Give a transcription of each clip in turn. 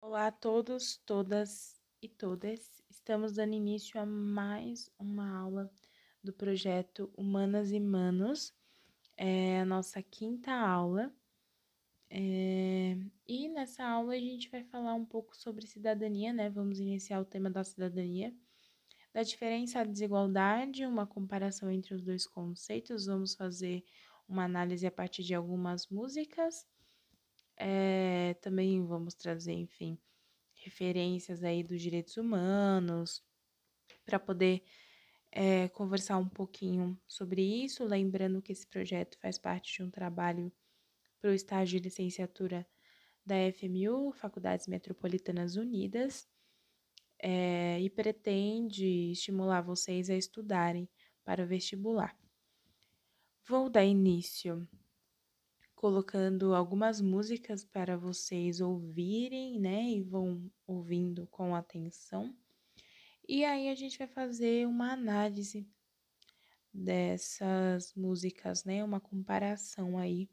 Olá a todos, todas e todas. Estamos dando início a mais uma aula do projeto Humanas e Manos, é a nossa quinta aula. É, e nessa aula a gente vai falar um pouco sobre cidadania, né? Vamos iniciar o tema da cidadania, da diferença, a desigualdade, uma comparação entre os dois conceitos. Vamos fazer uma análise a partir de algumas músicas. É, também vamos trazer, enfim, referências aí dos direitos humanos, para poder é, conversar um pouquinho sobre isso, lembrando que esse projeto faz parte de um trabalho para o estágio de licenciatura da FMU, Faculdades Metropolitanas Unidas, é, e pretende estimular vocês a estudarem para o vestibular. Vou dar início colocando algumas músicas para vocês ouvirem, né? E vão ouvindo com atenção. E aí a gente vai fazer uma análise dessas músicas, né? Uma comparação aí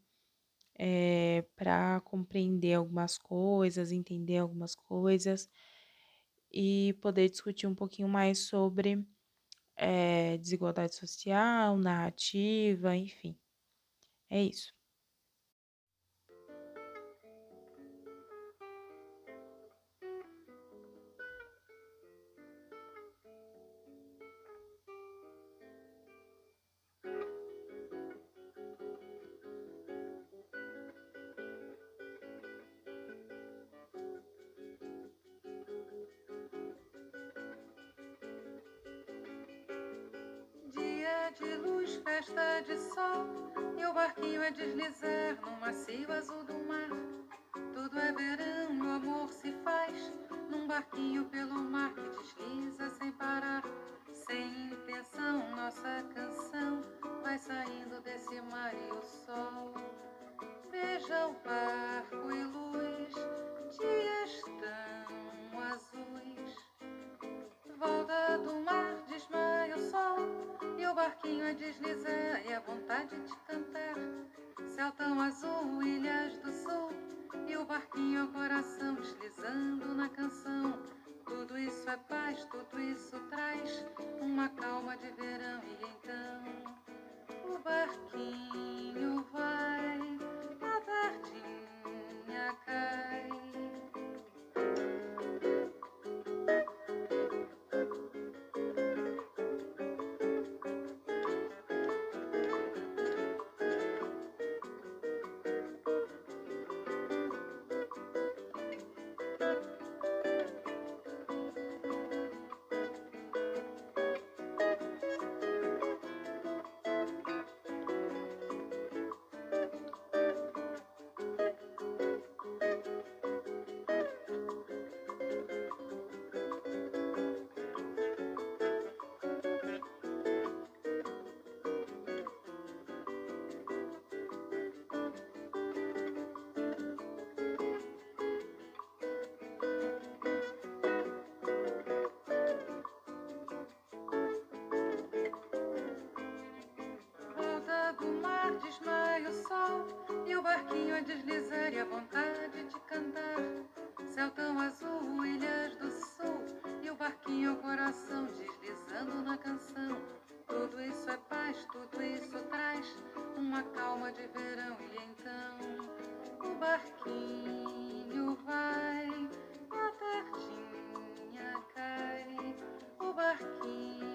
é, para compreender algumas coisas, entender algumas coisas e poder discutir um pouquinho mais sobre é, desigualdade social, narrativa, enfim. É isso. Festa de sol, e o barquinho a deslizar no macio azul do mar. Tudo é verão, o amor se faz num barquinho pelo mar que desliza sem parar. Sem intenção, nossa canção vai saindo desse mar e o sol. Veja o barco e luz, dias Volta do mar, desmaia o sol e o barquinho a deslizar e a vontade de cantar. Céu tão azul, ilhas do sul, e o barquinho coração deslizando barquinho a deslizar e a vontade de cantar. Céu tão azul, ilhas do sul e o barquinho ao coração deslizando na canção. Tudo isso é paz, tudo isso traz uma calma de verão e então o barquinho vai, a tardinha cai, o barquinho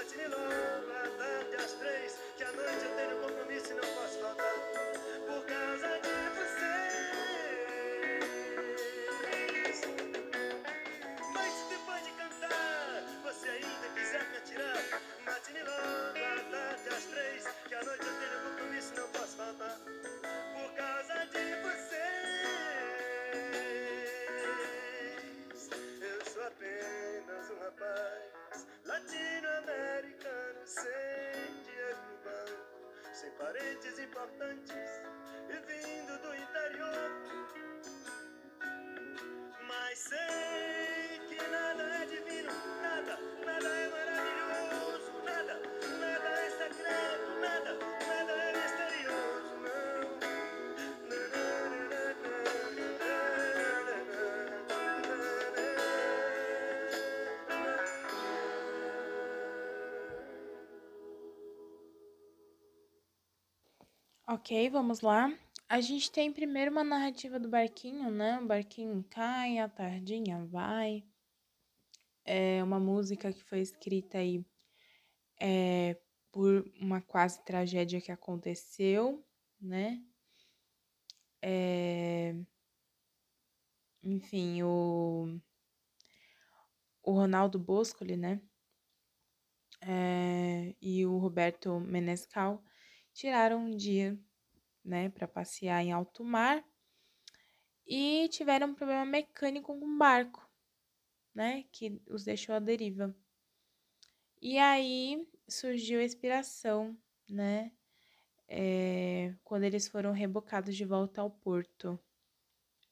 mate-me logo Ok, vamos lá. A gente tem primeiro uma narrativa do barquinho, né? O barquinho cai, a tardinha vai. É uma música que foi escrita aí é, por uma quase tragédia que aconteceu, né? É, enfim, o, o Ronaldo Boscoli, né? É, e o Roberto Menescal tiraram um dia, né, para passear em alto mar e tiveram um problema mecânico com o barco, né, que os deixou à deriva. E aí surgiu a inspiração, né, é, quando eles foram rebocados de volta ao porto,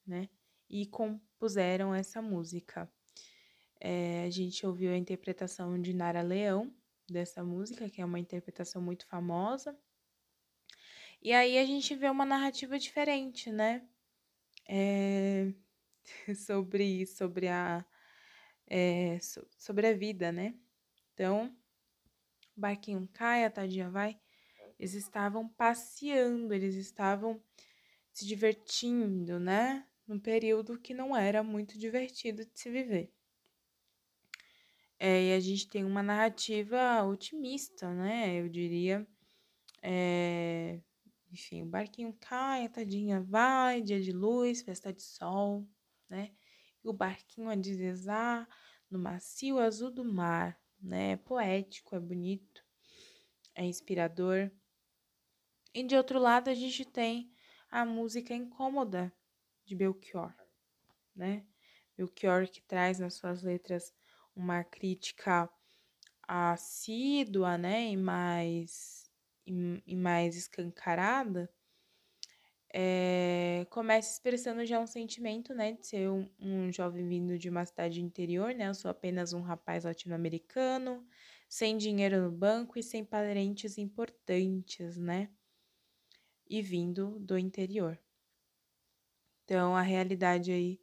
né, e compuseram essa música. É, a gente ouviu a interpretação de Nara Leão dessa música, que é uma interpretação muito famosa. E aí a gente vê uma narrativa diferente, né? É, sobre, sobre, a, é, so, sobre a vida, né? Então, o barquinho cai, a tadinha vai. Eles estavam passeando, eles estavam se divertindo, né? Num período que não era muito divertido de se viver. É, e a gente tem uma narrativa otimista, né? Eu diria, é, Enfim, o barquinho cai, a tadinha vai, dia de luz, festa de sol, né? E o barquinho a deslizar no macio azul do mar, né? É poético, é bonito, é inspirador. E de outro lado, a gente tem a música incômoda de Belchior, né? Belchior que traz nas suas letras uma crítica assídua, né, e mais, e, e mais escancarada, é, começa expressando já um sentimento, né, de ser um, um, jovem vindo de uma cidade interior, né, eu sou apenas um rapaz latino-americano, sem dinheiro no banco e sem parentes importantes, né, e vindo do interior. Então, a realidade aí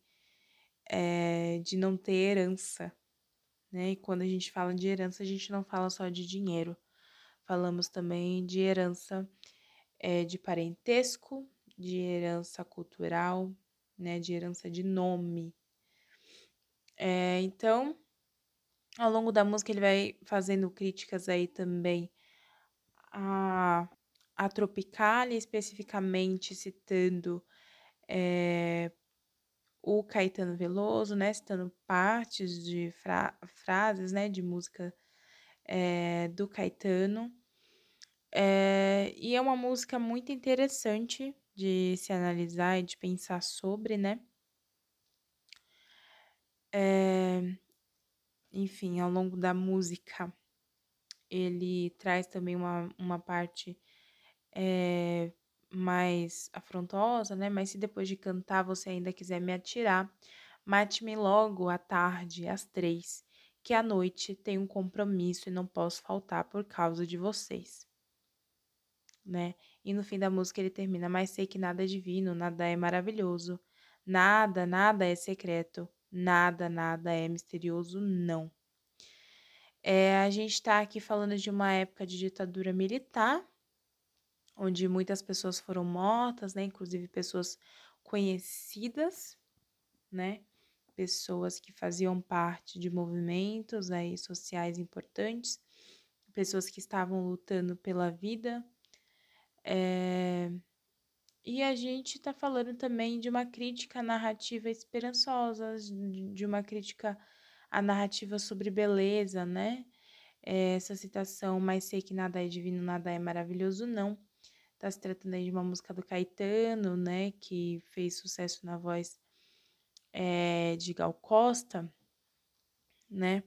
é de não ter herança, né? E quando a gente fala de herança, a gente não fala só de dinheiro, falamos também de herança é, de parentesco, de herança cultural, né? De herança de nome. É, então, ao longo da música, ele vai fazendo críticas aí também a, a Tropicália, especificamente citando é, o Caetano Veloso, né, citando partes de fra frases, né, de música é, do Caetano. É, e é uma música muito interessante de se analisar e de pensar sobre, né? É, enfim, ao longo da música, ele traz também uma, uma parte é, mais afrontosa, né? Mas se depois de cantar você ainda quiser me atirar, mate-me logo à tarde, às três, que à noite tenho um compromisso e não posso faltar por causa de vocês. Né? E no fim da música ele termina: Mas sei que nada é divino, nada é maravilhoso, nada, nada é secreto, nada, nada é misterioso, não. É, a gente está aqui falando de uma época de ditadura militar, onde muitas pessoas foram mortas, né? Inclusive pessoas conhecidas, né? Pessoas que faziam parte de movimentos aí sociais importantes, pessoas que estavam lutando pela vida. É... E a gente está falando também de uma crítica narrativa esperançosa, de uma crítica à narrativa sobre beleza, né? Essa citação, mas sei que nada é divino, nada é maravilhoso, não Tá se tratando aí de uma música do Caetano, né? Que fez sucesso na voz é, de Gal Costa, né?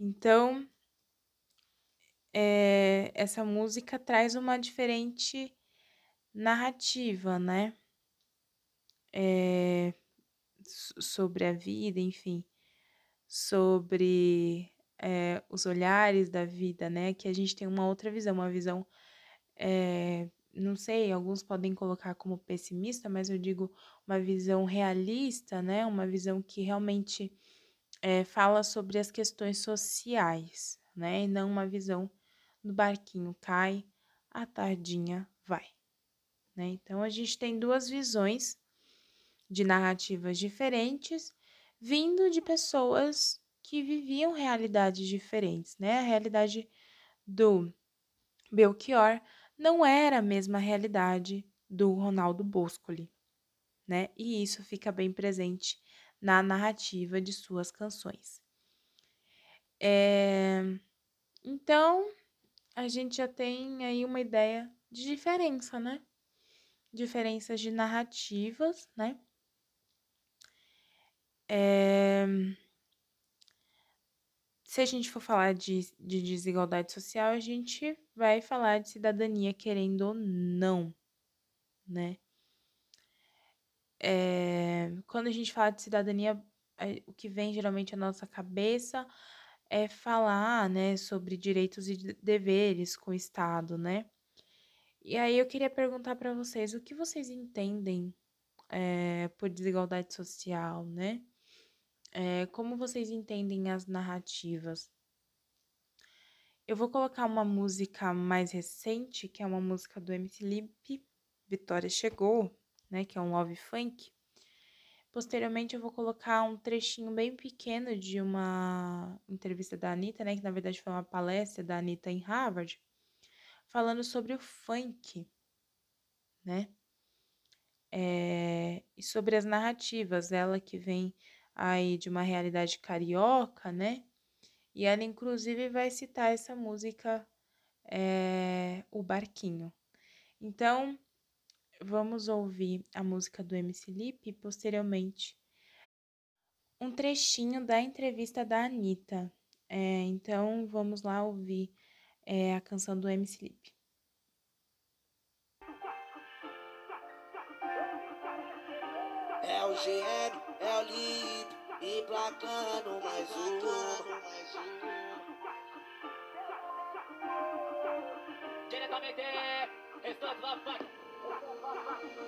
Então, é, essa música traz uma diferente narrativa, né? É, sobre a vida, enfim, sobre é, os olhares da vida, né? Que a gente tem uma outra visão, uma visão é, não sei, alguns podem colocar como pessimista, mas eu digo uma visão realista, né? Uma visão que realmente é, fala sobre as questões sociais, né? E não uma visão do barquinho cai, a tardinha vai, né? Então a gente tem duas visões de narrativas diferentes, vindo de pessoas que viviam realidades diferentes, né? A realidade do Belchior não era a mesma realidade do Ronaldo Boscoli, né? E isso fica bem presente na narrativa de suas canções. É... Então, a gente já tem aí uma ideia de diferença, né? Diferenças de narrativas, né? É... Se a gente for falar de, de desigualdade social, a gente vai falar de cidadania querendo ou não, né? É, quando a gente fala de cidadania, é, o que vem geralmente à nossa cabeça é falar, né, sobre direitos e deveres com o Estado, né? E aí eu queria perguntar para vocês, o que vocês entendem é, por desigualdade social, né? É, como vocês entendem as narrativas? Eu vou colocar uma música mais recente, que é uma música do MC Lipe, Vitória Chegou, né, que é um love funk. Posteriormente eu vou colocar um trechinho bem pequeno de uma entrevista da Anitta, né, que na verdade foi uma palestra da Anitta em Harvard, falando sobre o funk, né? É, e sobre as narrativas, ela que vem aí de uma realidade carioca, né? E ela inclusive vai citar essa música, é, O Barquinho. Então, vamos ouvir a música do MC Lipe e posteriormente um trechinho da entrevista da Anitta. É, então, vamos lá ouvir é, a canção do MC Lipe. É o GM, é o Lipe, e placando mais um. Diretamente,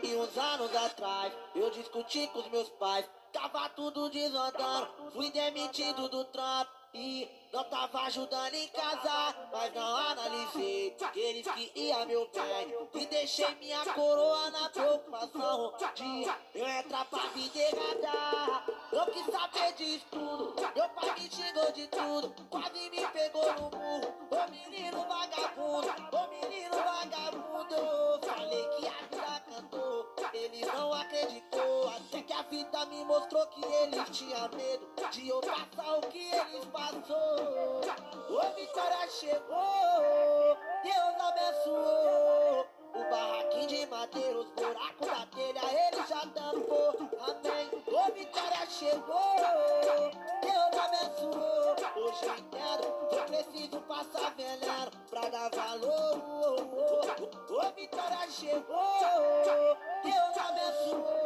e uns anos atrás, eu discuti com os meus pais. Tava tudo desandando, fui demitido do trampo. E não tava ajudando em casa, mas não analisei eles que ia meu bem. E deixei minha coroa na preocupação de eu entrar pra vida errada. Eu quis saber de tudo, meu pai me xingou de tudo, quase me pegou no murro. Ô menino vagabundo, ô menino vagabundo. Falei que a vida cantou, ele não acreditou. Até que a vida me mostrou que eles tinham medo de eu passar o que eles passou. Ô vitória chegou, Deus abençoou. O barraquinho de madeira, os buracos da telha, ele já tampou. Amém. Ô vitória chegou, Deus abençoou. Hoje eu entendo, eu preciso passar veneno pra dar valor. Ô vitória chegou, Deus abençoou.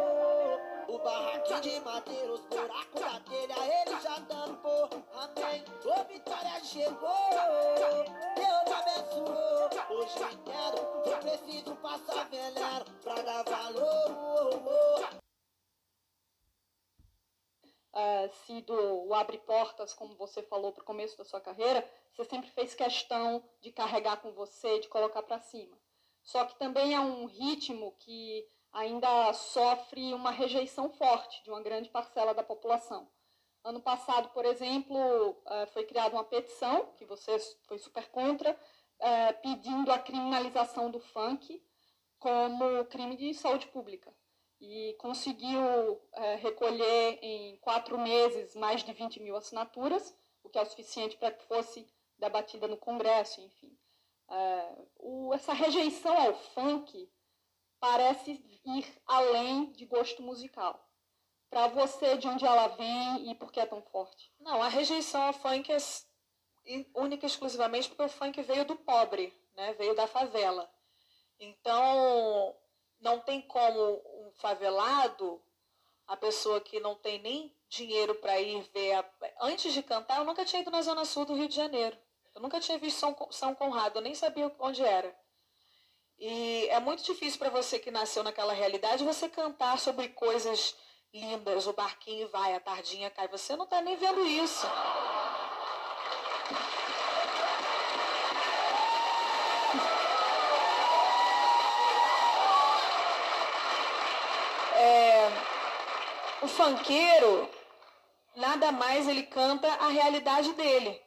O barraquinho de madeira, os buracos da telha, ele já tampou. Amém. Ô vitória chegou, Deus abençoou. Hoje eu entendo, eu preciso passar veneno pra dar valor. Uh, sido o abre portas, como você falou, para o começo da sua carreira, você sempre fez questão de carregar com você, de colocar para cima. Só que também é um ritmo que ainda sofre uma rejeição forte de uma grande parcela da população. Ano passado, por exemplo, uh, foi criada uma petição, que você foi super contra, uh, pedindo a criminalização do funk como crime de saúde pública e conseguiu é, recolher em quatro meses mais de 20 mil assinaturas, o que é o suficiente para que fosse debatida no Congresso, enfim. Essa rejeição ao funk parece ir além de gosto musical. Para você, de onde ela vem e por que é tão forte? Não, a rejeição ao funk é única e exclusivamente porque o funk veio do pobre, né? veio da favela. Então, não tem como um favelado, a pessoa que não tem nem dinheiro para ir ver. A... Antes de cantar, eu nunca tinha ido na Zona Sul do Rio de Janeiro. Eu nunca tinha visto São, São Conrado, eu nem sabia onde era. E é muito difícil para você que nasceu naquela realidade você cantar sobre coisas lindas, o barquinho vai, a tardinha cai. Você não está nem vendo isso. O fanqueiro, nada mais ele canta a realidade dele.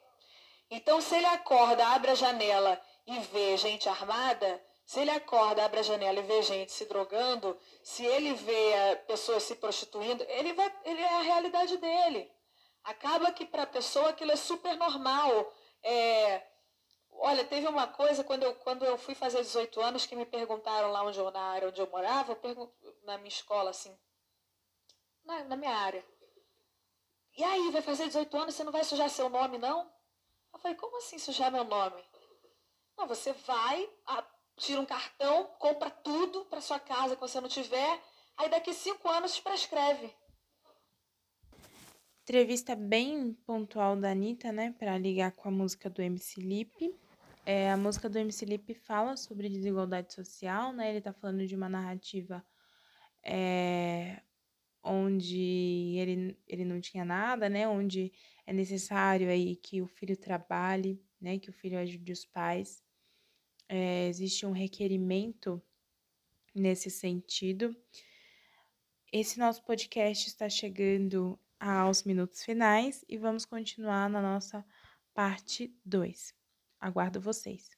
Então, se ele acorda, abre a janela e vê gente armada, se ele acorda, abre a janela e vê gente se drogando, se ele vê eh, pessoas se prostituindo, ele, vai, ele é a realidade dele. Acaba que para a pessoa aquilo é super normal. É, olha, teve uma coisa quando eu, quando eu fui fazer 18 anos que me perguntaram lá onde eu, na área onde eu morava, eu na minha escola assim, na, na minha área. E aí, vai fazer 18 anos, você não vai sujar seu nome, não? Eu falei, como assim sujar meu nome? Não, você vai, a, tira um cartão, compra tudo para sua casa que você não tiver, aí daqui cinco anos te prescreve. Entrevista bem pontual da Anitta, né, para ligar com a música do MC Lipe. É, a música do MC Lipe fala sobre desigualdade social, né, ele tá falando de uma narrativa é, onde ele, ele não tinha nada, né? Onde é necessário aí que o filho trabalhe, né? Que o filho ajude os pais. É, existe um requerimento nesse sentido. Esse nosso podcast está chegando aos minutos finais e vamos continuar na nossa parte 2. Aguardo vocês.